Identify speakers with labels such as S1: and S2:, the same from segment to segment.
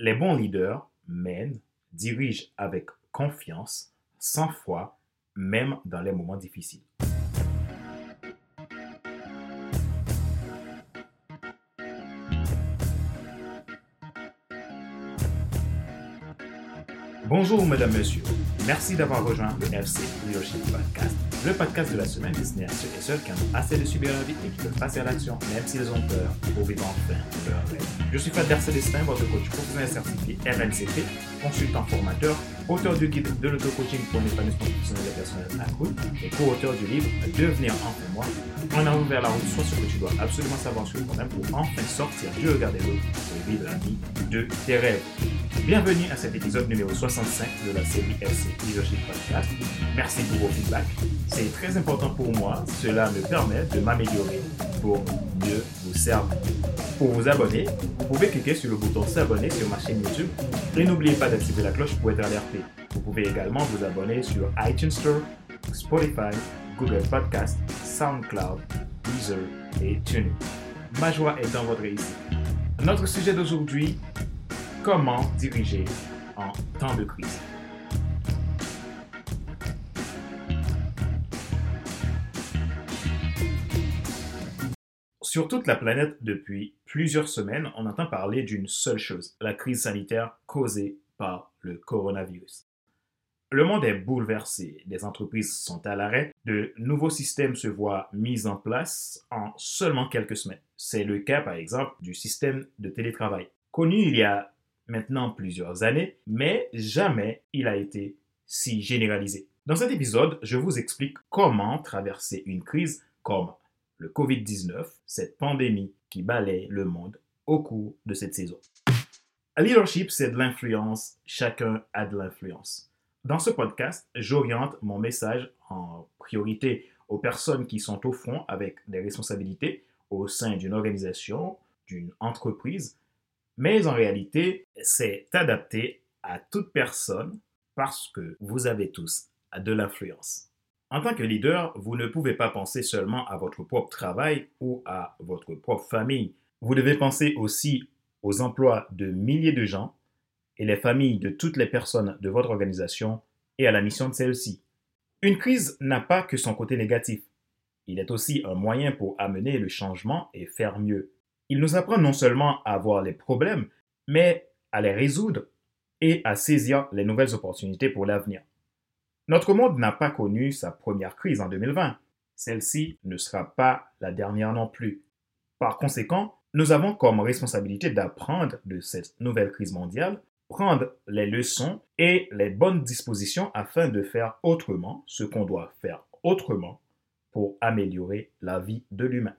S1: Les bons leaders mènent, dirigent avec confiance, sans foi, même dans les moments difficiles. Bonjour, mesdames, messieurs. Merci d'avoir rejoint le FC Leadership Podcast, le podcast de la semaine destiné à ceux et celles qui ont assez de subir la vie et qui veulent passer à l'action, même s'ils ont peur, pour vivre enfin leur rêve. Je suis Fadler Célestin, votre coach professionnel certifié RNCP, consultant formateur, auteur du guide de l'auto-coaching pour un épanouissement professionnel et personnel accru et co-auteur du livre Devenir enfin moi, en avant vers la route, soit ce que tu dois absolument savoir sur toi-même pour enfin sortir du regard des autres et vivre la vie de tes rêves. Bienvenue à cet épisode numéro 65 de la série FC Leadership Podcast. Merci pour vos feedbacks. C'est très important pour moi. Cela me permet de m'améliorer pour mieux vous servir. Pour vous abonner, vous pouvez cliquer sur le bouton s'abonner sur ma chaîne YouTube et n'oubliez pas d'activer la cloche pour être alerté. Vous pouvez également vous abonner sur iTunes Store, Spotify, Google Podcast, SoundCloud, Deezer et TuneIn. Ma joie est dans votre réussite. Notre sujet d'aujourd'hui, comment diriger en temps de crise? Sur toute la planète, depuis plusieurs semaines, on entend parler d'une seule chose, la crise sanitaire causée par le coronavirus. Le monde est bouleversé, des entreprises sont à l'arrêt, de nouveaux systèmes se voient mis en place en seulement quelques semaines. C'est le cas par exemple du système de télétravail. Connu il y a maintenant plusieurs années, mais jamais il a été si généralisé. Dans cet épisode, je vous explique comment traverser une crise comme le COVID-19, cette pandémie qui balaye le monde au cours de cette saison. Leadership, c'est de l'influence, chacun a de l'influence. Dans ce podcast, j'oriente mon message en priorité aux personnes qui sont au front avec des responsabilités au sein d'une organisation, d'une entreprise, mais en réalité, c'est adapté à toute personne parce que vous avez tous de l'influence. En tant que leader, vous ne pouvez pas penser seulement à votre propre travail ou à votre propre famille. Vous devez penser aussi aux emplois de milliers de gens et les familles de toutes les personnes de votre organisation et à la mission de celle-ci. Une crise n'a pas que son côté négatif. Il est aussi un moyen pour amener le changement et faire mieux. Il nous apprend non seulement à voir les problèmes, mais à les résoudre et à saisir les nouvelles opportunités pour l'avenir. Notre monde n'a pas connu sa première crise en 2020. Celle-ci ne sera pas la dernière non plus. Par conséquent, nous avons comme responsabilité d'apprendre de cette nouvelle crise mondiale, prendre les leçons et les bonnes dispositions afin de faire autrement ce qu'on doit faire autrement pour améliorer la vie de l'humain.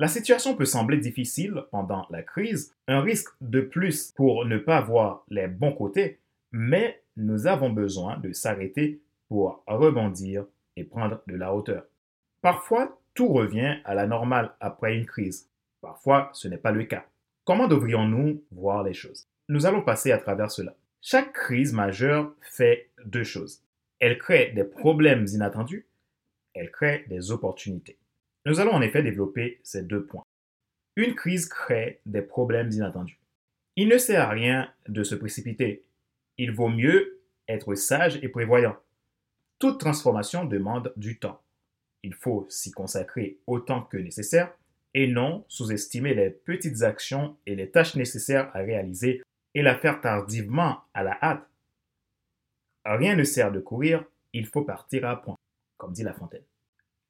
S1: La situation peut sembler difficile pendant la crise, un risque de plus pour ne pas voir les bons côtés, mais nous avons besoin de s'arrêter pour rebondir et prendre de la hauteur. Parfois, tout revient à la normale après une crise. Parfois, ce n'est pas le cas. Comment devrions-nous voir les choses? Nous allons passer à travers cela. Chaque crise majeure fait deux choses. Elle crée des problèmes inattendus, elle crée des opportunités. Nous allons en effet développer ces deux points. Une crise crée des problèmes inattendus. Il ne sert à rien de se précipiter. Il vaut mieux être sage et prévoyant. Toute transformation demande du temps. Il faut s'y consacrer autant que nécessaire et non sous-estimer les petites actions et les tâches nécessaires à réaliser et la faire tardivement à la hâte. Rien ne sert de courir, il faut partir à point, comme dit La Fontaine.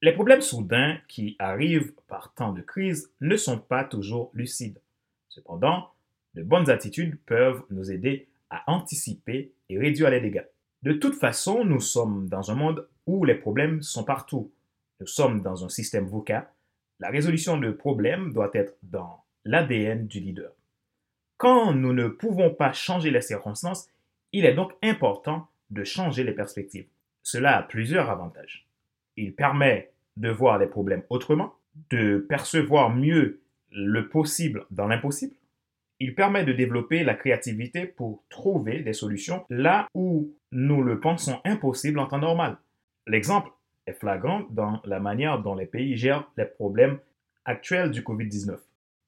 S1: Les problèmes soudains qui arrivent par temps de crise ne sont pas toujours lucides. Cependant, de bonnes attitudes peuvent nous aider à anticiper et réduire les dégâts. De toute façon, nous sommes dans un monde où les problèmes sont partout. Nous sommes dans un système VUCA. La résolution de problèmes doit être dans l'ADN du leader. Quand nous ne pouvons pas changer les circonstances, il est donc important de changer les perspectives. Cela a plusieurs avantages. Il permet de voir les problèmes autrement, de percevoir mieux le possible dans l'impossible, il permet de développer la créativité pour trouver des solutions là où nous le pensons impossible en temps normal. L'exemple est flagrant dans la manière dont les pays gèrent les problèmes actuels du COVID-19.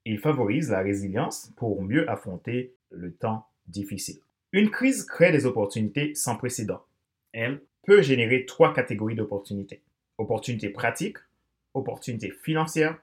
S1: Il favorise la résilience pour mieux affronter le temps difficiles. Une crise crée des opportunités sans précédent. Elle peut générer trois catégories d'opportunités. Opportunités pratiques, opportunités financières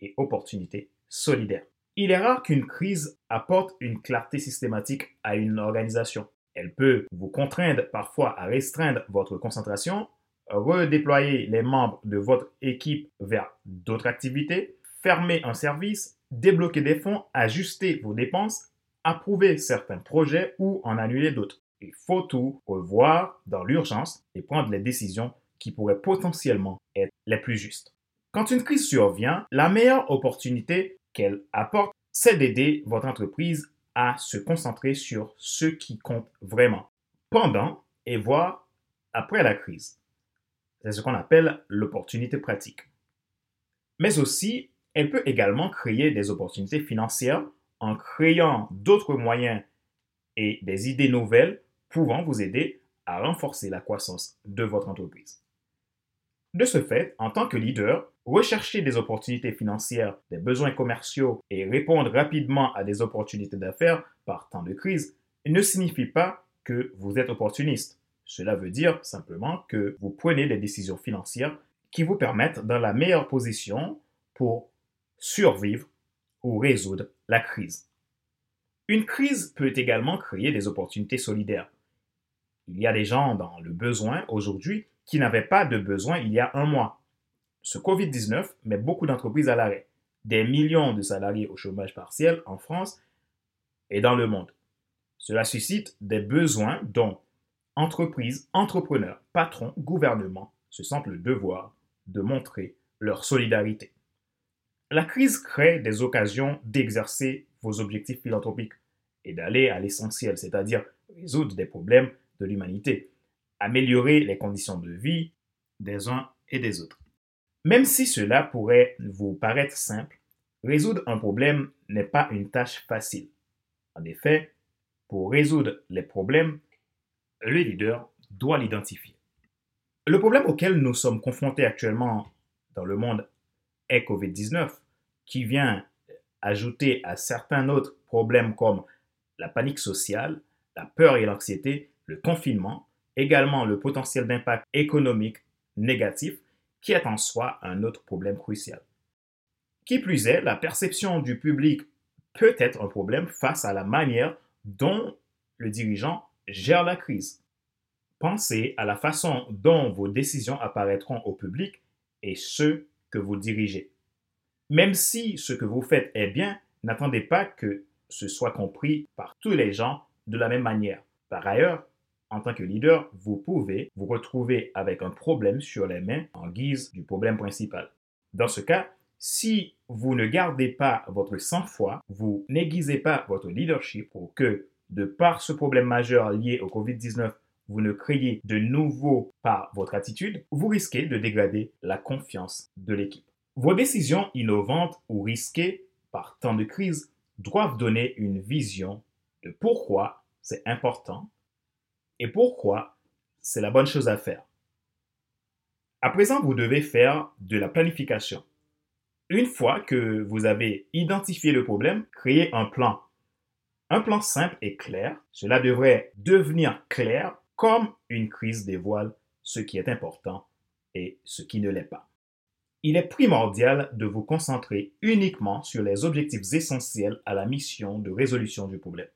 S1: et opportunités solidaires. Il est rare qu'une crise apporte une clarté systématique à une organisation. Elle peut vous contraindre parfois à restreindre votre concentration, redéployer les membres de votre équipe vers d'autres activités, fermer un service, débloquer des fonds, ajuster vos dépenses, approuver certains projets ou en annuler d'autres. Il faut tout revoir dans l'urgence et prendre les décisions qui pourraient potentiellement être les plus justes. Quand une crise survient, la meilleure opportunité qu'elle apporte, c'est d'aider votre entreprise à se concentrer sur ce qui compte vraiment pendant et voire après la crise. C'est ce qu'on appelle l'opportunité pratique. Mais aussi, elle peut également créer des opportunités financières en créant d'autres moyens et des idées nouvelles pouvant vous aider à renforcer la croissance de votre entreprise. De ce fait, en tant que leader, rechercher des opportunités financières, des besoins commerciaux et répondre rapidement à des opportunités d'affaires par temps de crise ne signifie pas que vous êtes opportuniste. Cela veut dire simplement que vous prenez des décisions financières qui vous permettent dans la meilleure position pour survivre ou résoudre la crise. Une crise peut également créer des opportunités solidaires. Il y a des gens dans le besoin aujourd'hui qui n'avaient pas de besoin il y a un mois. Ce Covid-19 met beaucoup d'entreprises à l'arrêt. Des millions de salariés au chômage partiel en France et dans le monde. Cela suscite des besoins dont entreprises, entrepreneurs, patrons, gouvernements se sentent le devoir de montrer leur solidarité. La crise crée des occasions d'exercer vos objectifs philanthropiques et d'aller à l'essentiel, c'est-à-dire résoudre des problèmes de l'humanité, améliorer les conditions de vie des uns et des autres. Même si cela pourrait vous paraître simple, résoudre un problème n'est pas une tâche facile. En effet, pour résoudre les problèmes, le leader doit l'identifier. Le problème auquel nous sommes confrontés actuellement dans le monde est Covid-19, qui vient ajouter à certains autres problèmes comme la panique sociale, la peur et l'anxiété, le confinement, également le potentiel d'impact économique négatif, qui est en soi un autre problème crucial. Qui plus est, la perception du public peut être un problème face à la manière dont le dirigeant gère la crise. Pensez à la façon dont vos décisions apparaîtront au public et ceux que vous dirigez. Même si ce que vous faites est bien, n'attendez pas que ce soit compris par tous les gens de la même manière. Par ailleurs, en tant que leader, vous pouvez vous retrouver avec un problème sur les mains en guise du problème principal. Dans ce cas, si vous ne gardez pas votre sang-froid, vous n'aiguisez pas votre leadership pour que, de par ce problème majeur lié au COVID-19, vous ne créez de nouveau par votre attitude, vous risquez de dégrader la confiance de l'équipe. Vos décisions innovantes ou risquées par temps de crise doivent donner une vision de pourquoi c'est important et pourquoi c'est la bonne chose à faire. À présent, vous devez faire de la planification. Une fois que vous avez identifié le problème, créez un plan. Un plan simple et clair, cela devrait devenir clair comme une crise dévoile ce qui est important et ce qui ne l'est pas. Il est primordial de vous concentrer uniquement sur les objectifs essentiels à la mission de résolution du problème.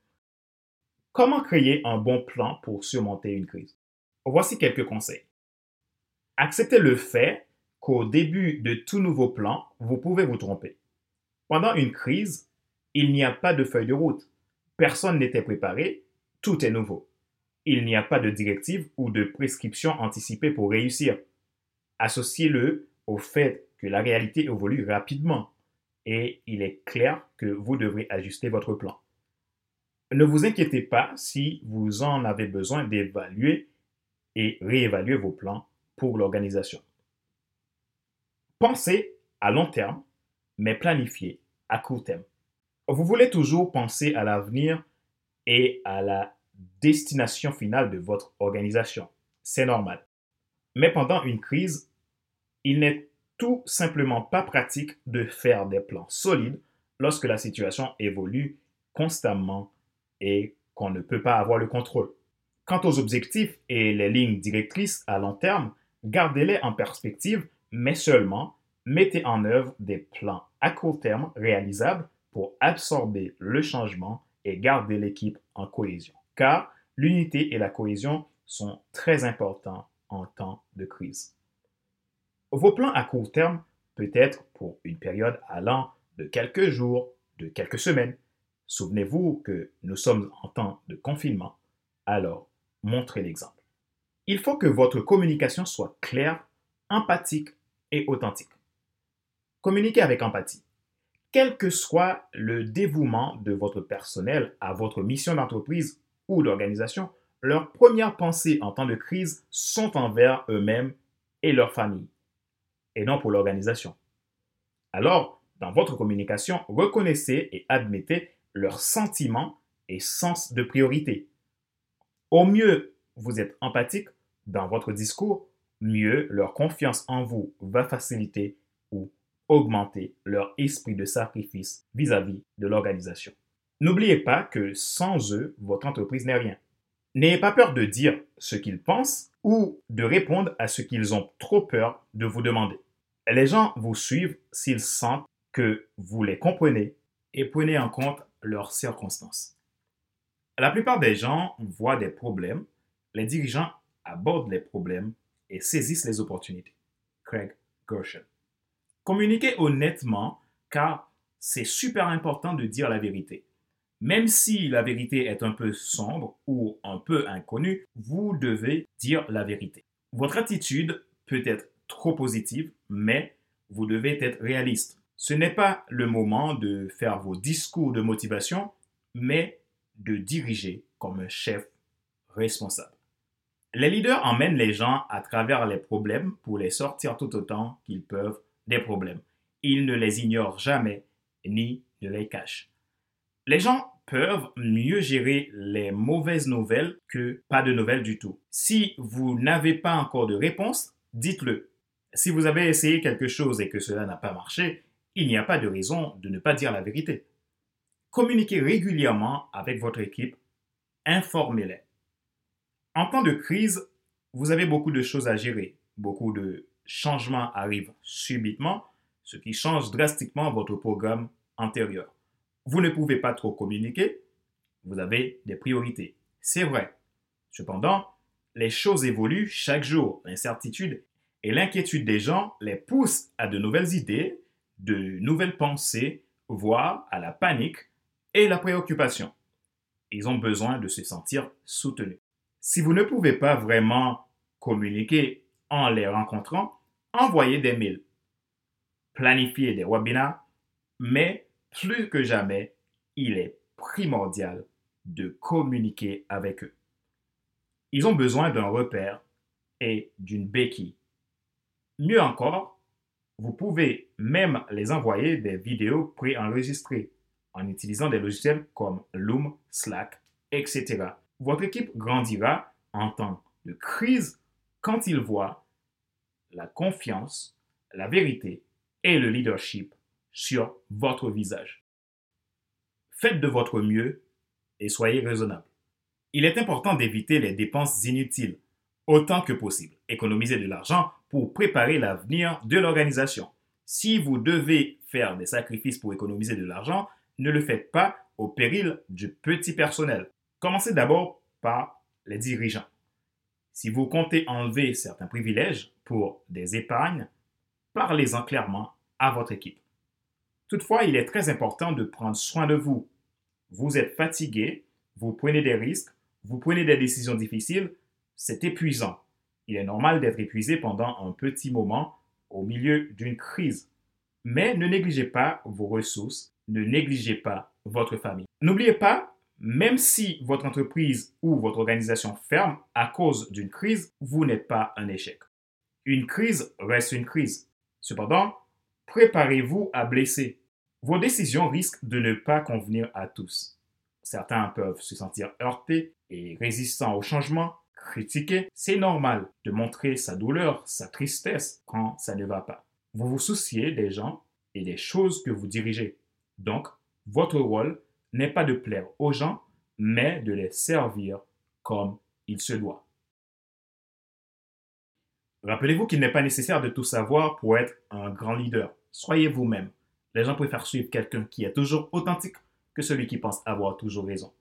S1: Comment créer un bon plan pour surmonter une crise? Voici quelques conseils. Acceptez le fait qu'au début de tout nouveau plan, vous pouvez vous tromper. Pendant une crise, il n'y a pas de feuille de route. Personne n'était préparé, tout est nouveau. Il n'y a pas de directive ou de prescription anticipée pour réussir. Associez-le au fait que la réalité évolue rapidement et il est clair que vous devrez ajuster votre plan. Ne vous inquiétez pas si vous en avez besoin d'évaluer et réévaluer vos plans pour l'organisation. Pensez à long terme, mais planifiez à court terme. Vous voulez toujours penser à l'avenir et à la destination finale de votre organisation. C'est normal. Mais pendant une crise, il n'est tout simplement pas pratique de faire des plans solides lorsque la situation évolue constamment et qu'on ne peut pas avoir le contrôle. Quant aux objectifs et les lignes directrices à long terme, gardez-les en perspective, mais seulement mettez en œuvre des plans à court terme réalisables pour absorber le changement et garder l'équipe en cohésion. Car l'unité et la cohésion sont très importants en temps de crise. Vos plans à court terme peut être pour une période allant de quelques jours, de quelques semaines. Souvenez-vous que nous sommes en temps de confinement, alors montrez l'exemple. Il faut que votre communication soit claire, empathique et authentique. Communiquez avec empathie. Quel que soit le dévouement de votre personnel à votre mission d'entreprise ou d'organisation, leurs premières pensées en temps de crise sont envers eux-mêmes et leur famille, et non pour l'organisation. Alors, dans votre communication, reconnaissez et admettez leurs sentiments et sens de priorité. Au mieux, vous êtes empathique dans votre discours, mieux leur confiance en vous va faciliter ou augmenter leur esprit de sacrifice vis-à-vis de l'organisation. N'oubliez pas que sans eux, votre entreprise n'est rien. N'ayez pas peur de dire ce qu'ils pensent ou de répondre à ce qu'ils ont trop peur de vous demander. Les gens vous suivent s'ils sentent que vous les comprenez et prenez en compte leurs circonstances. La plupart des gens voient des problèmes, les dirigeants abordent les problèmes et saisissent les opportunités. Craig Gershon. Communiquez honnêtement car c'est super important de dire la vérité. Même si la vérité est un peu sombre ou un peu inconnue, vous devez dire la vérité. Votre attitude peut être trop positive, mais vous devez être réaliste. Ce n'est pas le moment de faire vos discours de motivation, mais de diriger comme un chef responsable. Les leaders emmènent les gens à travers les problèmes pour les sortir tout autant qu'ils peuvent des problèmes. Ils ne les ignorent jamais ni ne les cachent. Les gens peuvent mieux gérer les mauvaises nouvelles que pas de nouvelles du tout. Si vous n'avez pas encore de réponse, dites-le. Si vous avez essayé quelque chose et que cela n'a pas marché, il n'y a pas de raison de ne pas dire la vérité. Communiquez régulièrement avec votre équipe, informez-les. En temps de crise, vous avez beaucoup de choses à gérer. Beaucoup de changements arrivent subitement, ce qui change drastiquement votre programme antérieur. Vous ne pouvez pas trop communiquer, vous avez des priorités. C'est vrai. Cependant, les choses évoluent chaque jour. L'incertitude et l'inquiétude des gens les poussent à de nouvelles idées, de nouvelles pensées, voire à la panique et la préoccupation. Ils ont besoin de se sentir soutenus. Si vous ne pouvez pas vraiment communiquer en les rencontrant, envoyez des mails, planifiez des webinars, mais plus que jamais, il est primordial de communiquer avec eux. Ils ont besoin d'un repère et d'une béquille Mieux encore, vous pouvez même les envoyer des vidéos préenregistrées en utilisant des logiciels comme Loom, Slack, etc. Votre équipe grandira en temps de crise quand ils voient la confiance, la vérité et le leadership sur votre visage. Faites de votre mieux et soyez raisonnable. Il est important d'éviter les dépenses inutiles autant que possible. Économiser de l'argent pour préparer l'avenir de l'organisation. Si vous devez faire des sacrifices pour économiser de l'argent, ne le faites pas au péril du petit personnel. Commencez d'abord par les dirigeants. Si vous comptez enlever certains privilèges pour des épargnes, parlez-en clairement à votre équipe. Toutefois, il est très important de prendre soin de vous. Vous êtes fatigué, vous prenez des risques, vous prenez des décisions difficiles, c'est épuisant. Il est normal d'être épuisé pendant un petit moment au milieu d'une crise. Mais ne négligez pas vos ressources, ne négligez pas votre famille. N'oubliez pas, même si votre entreprise ou votre organisation ferme à cause d'une crise, vous n'êtes pas un échec. Une crise reste une crise. Cependant, préparez-vous à blesser. Vos décisions risquent de ne pas convenir à tous. Certains peuvent se sentir heurtés et résistants au changement, critiquer, c'est normal de montrer sa douleur, sa tristesse quand ça ne va pas. Vous vous souciez des gens et des choses que vous dirigez. Donc, votre rôle n'est pas de plaire aux gens, mais de les servir comme il se doit. Rappelez-vous qu'il n'est pas nécessaire de tout savoir pour être un grand leader. Soyez vous-même. Les gens préfèrent suivre quelqu'un qui est toujours authentique que celui qui pense avoir toujours raison.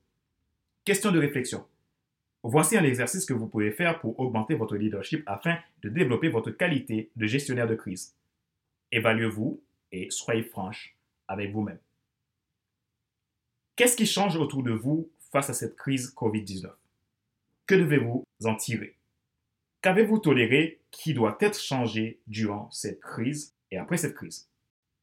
S1: Question de réflexion. Voici un exercice que vous pouvez faire pour augmenter votre leadership afin de développer votre qualité de gestionnaire de crise. Évaluez-vous et soyez franche avec vous-même. Qu'est-ce qui change autour de vous face à cette crise COVID-19? Que devez-vous en tirer? Qu'avez-vous toléré qui doit être changé durant cette crise et après cette crise?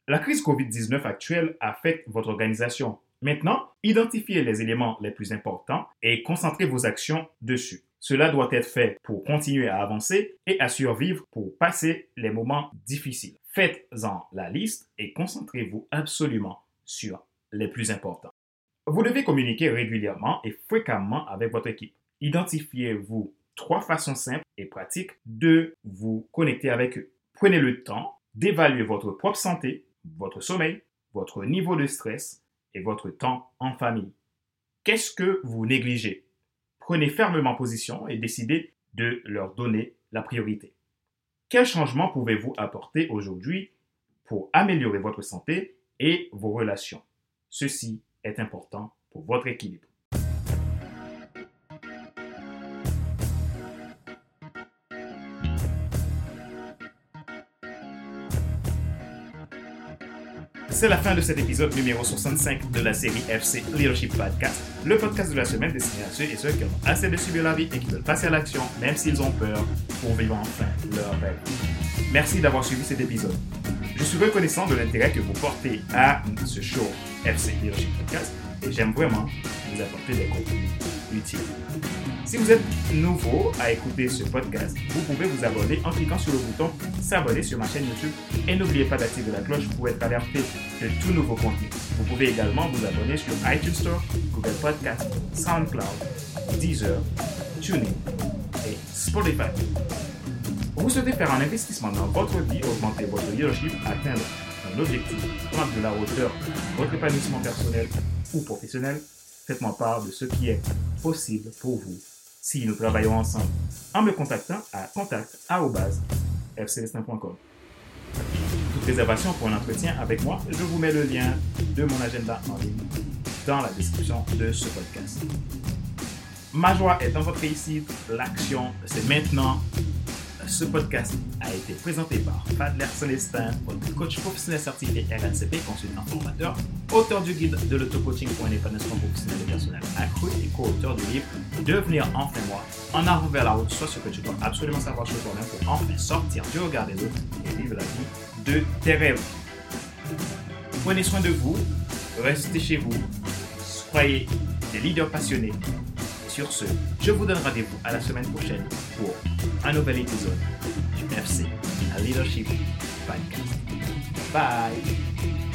S1: La crise COVID-19 actuelle affecte votre organisation. Maintenant, identifiez les éléments les plus importants et concentrez vos actions dessus. Cela doit être fait pour continuer à avancer et à survivre pour passer les moments difficiles. Faites-en la liste et concentrez-vous absolument sur les plus importants. Vous devez communiquer régulièrement et fréquemment avec votre équipe. Identifiez-vous trois façons simples et pratiques de vous connecter avec eux. Prenez le temps d'évaluer votre propre santé, votre sommeil, votre niveau de stress et votre temps en famille. Qu'est-ce que vous négligez? Prenez fermement position et décidez de leur donner la priorité. Quel changement pouvez-vous apporter aujourd'hui pour améliorer votre santé et vos relations? Ceci est important pour votre équilibre. C'est la fin de cet épisode numéro 65 de la série FC Leadership Podcast, le podcast de la semaine destiné à ceux et ceux qui ont assez de subir la vie et qui veulent passer à l'action, même s'ils ont peur, pour vivre enfin leur rêve. Merci d'avoir suivi cet épisode. Je suis reconnaissant de l'intérêt que vous portez à ce show FC Leadership Podcast et j'aime vraiment vous apporter des contenus utiles. Si vous êtes nouveau à écouter ce podcast, vous pouvez vous abonner en cliquant sur le bouton s'abonner sur ma chaîne YouTube et n'oubliez pas d'activer la cloche pour être alerté de tout nouveau contenu. Vous pouvez également vous abonner sur iTunes Store, Google Podcast, SoundCloud, Deezer, TuneIn et Spotify. Vous souhaitez faire un investissement dans votre vie, augmenter votre leadership, atteindre un objectif, prendre de la hauteur, votre épanouissement personnel ou professionnel, faites-moi part de ce qui est possible pour vous si nous travaillons ensemble en me contactant à contact.fcdestin.com. Toute réservation pour un entretien avec moi, je vous mets le lien de mon agenda en ligne dans la description de ce podcast. Ma joie est dans votre réussite. L'action, c'est maintenant. Ce podcast a été présenté par Fadler Celestin, votre coach professionnel certifié RNCP, consultant formateur, auteur du guide de l'auto-coaching pour un épanouissement professionnel et personnel accru et co-auteur du livre Devenir enfin moi, en avant vers la route, soit ce que tu dois absolument savoir sur toi-même pour enfin sortir du regard des autres et vivre la vie de tes rêves. Prenez soin de vous, restez chez vous, soyez des leaders passionnés sur ce, je vous donne rendez-vous à la semaine prochaine pour un nouvel épisode du FC, Leadership Podcast. Bye!